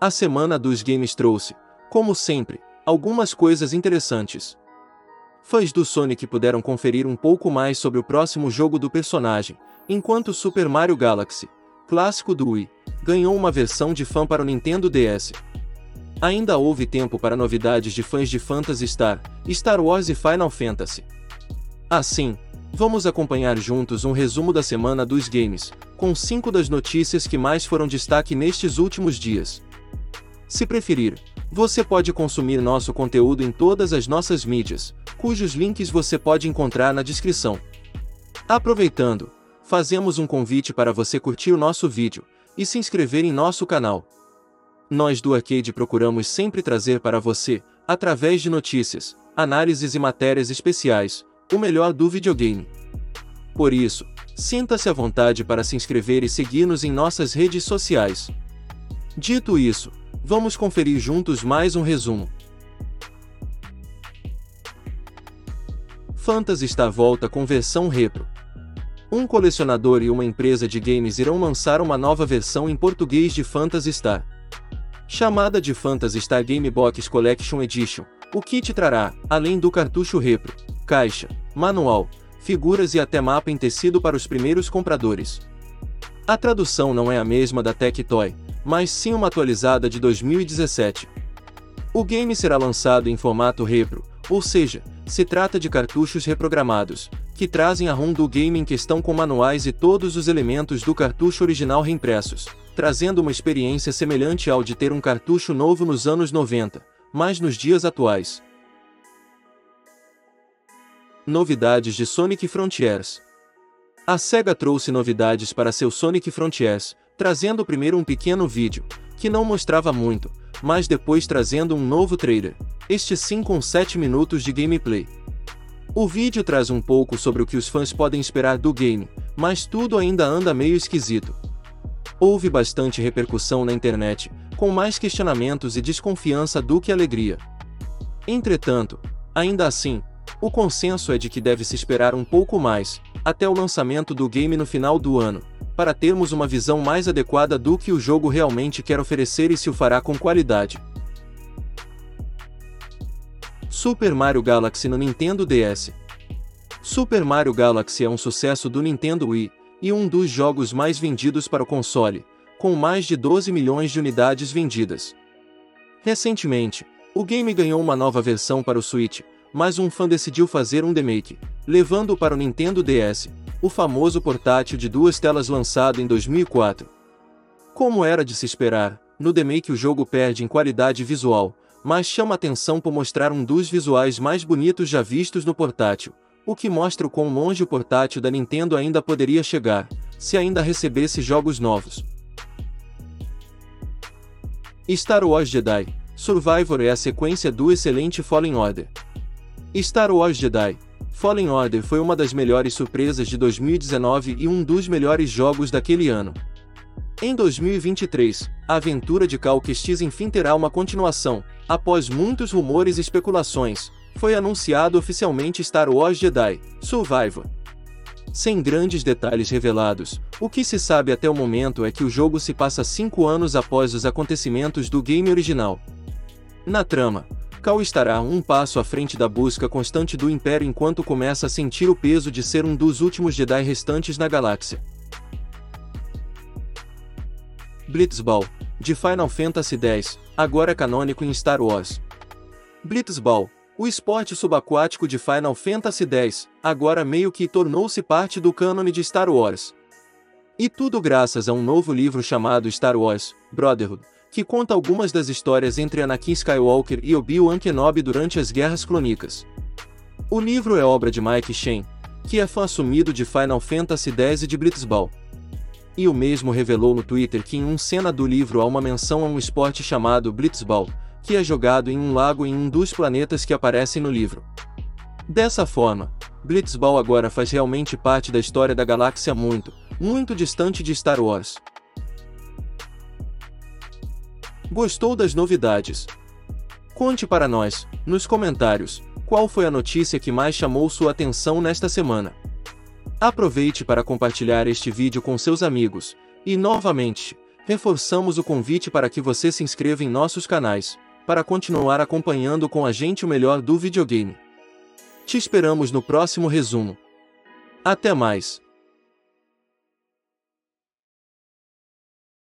A semana dos games trouxe, como sempre, algumas coisas interessantes. Fãs do Sonic puderam conferir um pouco mais sobre o próximo jogo do personagem, enquanto Super Mario Galaxy, clássico do Wii, ganhou uma versão de fã para o Nintendo DS. Ainda houve tempo para novidades de fãs de Phantasy Star, Star Wars e Final Fantasy. Assim, vamos acompanhar juntos um resumo da semana dos games, com 5 das notícias que mais foram destaque nestes últimos dias. Se preferir, você pode consumir nosso conteúdo em todas as nossas mídias, cujos links você pode encontrar na descrição. Aproveitando, fazemos um convite para você curtir o nosso vídeo e se inscrever em nosso canal. Nós do Arcade procuramos sempre trazer para você, através de notícias, análises e matérias especiais, o melhor do videogame. Por isso, sinta-se à vontade para se inscrever e seguir-nos em nossas redes sociais. Dito isso, vamos conferir juntos mais um resumo. Fantasy está volta com versão repro. Um colecionador e uma empresa de games irão lançar uma nova versão em português de Phantasy Star. Chamada de Phantasy Star Game Box Collection Edition, o kit trará, além do cartucho repro, caixa, manual, figuras e até mapa em tecido para os primeiros compradores. A tradução não é a mesma da Tectoy, mas sim uma atualizada de 2017. O game será lançado em formato repro, ou seja, se trata de cartuchos reprogramados, que trazem a ROM do game em questão com manuais e todos os elementos do cartucho original reimpressos, trazendo uma experiência semelhante ao de ter um cartucho novo nos anos 90, mas nos dias atuais. Novidades de Sonic Frontiers A SEGA trouxe novidades para seu Sonic Frontiers, trazendo primeiro um pequeno vídeo, que não mostrava muito, mas depois trazendo um novo trailer, este sim com 7 minutos de gameplay. O vídeo traz um pouco sobre o que os fãs podem esperar do game, mas tudo ainda anda meio esquisito. Houve bastante repercussão na internet, com mais questionamentos e desconfiança do que alegria. Entretanto, ainda assim, o consenso é de que deve se esperar um pouco mais, até o lançamento do game no final do ano, para termos uma visão mais adequada do que o jogo realmente quer oferecer e se o fará com qualidade. Super Mario Galaxy no Nintendo DS. Super Mario Galaxy é um sucesso do Nintendo Wii e um dos jogos mais vendidos para o console, com mais de 12 milhões de unidades vendidas. Recentemente, o game ganhou uma nova versão para o Switch, mas um fã decidiu fazer um remake, levando-o para o Nintendo DS, o famoso portátil de duas telas lançado em 2004. Como era de se esperar, no remake o jogo perde em qualidade visual, mas chama atenção por mostrar um dos visuais mais bonitos já vistos no portátil, o que mostra o quão longe o portátil da Nintendo ainda poderia chegar, se ainda recebesse jogos novos. Star Wars Jedi Survivor é a sequência do excelente Fallen Order. Star Wars Jedi Fallen Order foi uma das melhores surpresas de 2019 e um dos melhores jogos daquele ano. Em 2023, a aventura de Cal Kestis enfim terá uma continuação, após muitos rumores e especulações, foi anunciado oficialmente Star Wars Jedi Survivor. Sem grandes detalhes revelados, o que se sabe até o momento é que o jogo se passa cinco anos após os acontecimentos do game original. Na trama, Cal estará um passo à frente da busca constante do Império enquanto começa a sentir o peso de ser um dos últimos Jedi restantes na galáxia. Blitzball, de Final Fantasy X, agora canônico em Star Wars. Blitzball, o esporte subaquático de Final Fantasy X, agora meio que tornou-se parte do cânone de Star Wars. E tudo graças a um novo livro chamado Star Wars Brotherhood, que conta algumas das histórias entre Anakin Skywalker e Obi-Wan Kenobi durante as Guerras Clônicas. O livro é obra de Mike Shen, que é fã assumido de Final Fantasy X e de Blitzball. E o mesmo revelou no Twitter que em um cena do livro há uma menção a um esporte chamado Blitzball, que é jogado em um lago em um dos planetas que aparecem no livro. Dessa forma, Blitzball agora faz realmente parte da história da galáxia muito, muito distante de Star Wars. Gostou das novidades? Conte para nós, nos comentários, qual foi a notícia que mais chamou sua atenção nesta semana. Aproveite para compartilhar este vídeo com seus amigos, e novamente, reforçamos o convite para que você se inscreva em nossos canais, para continuar acompanhando com a gente o melhor do videogame. Te esperamos no próximo resumo. Até mais!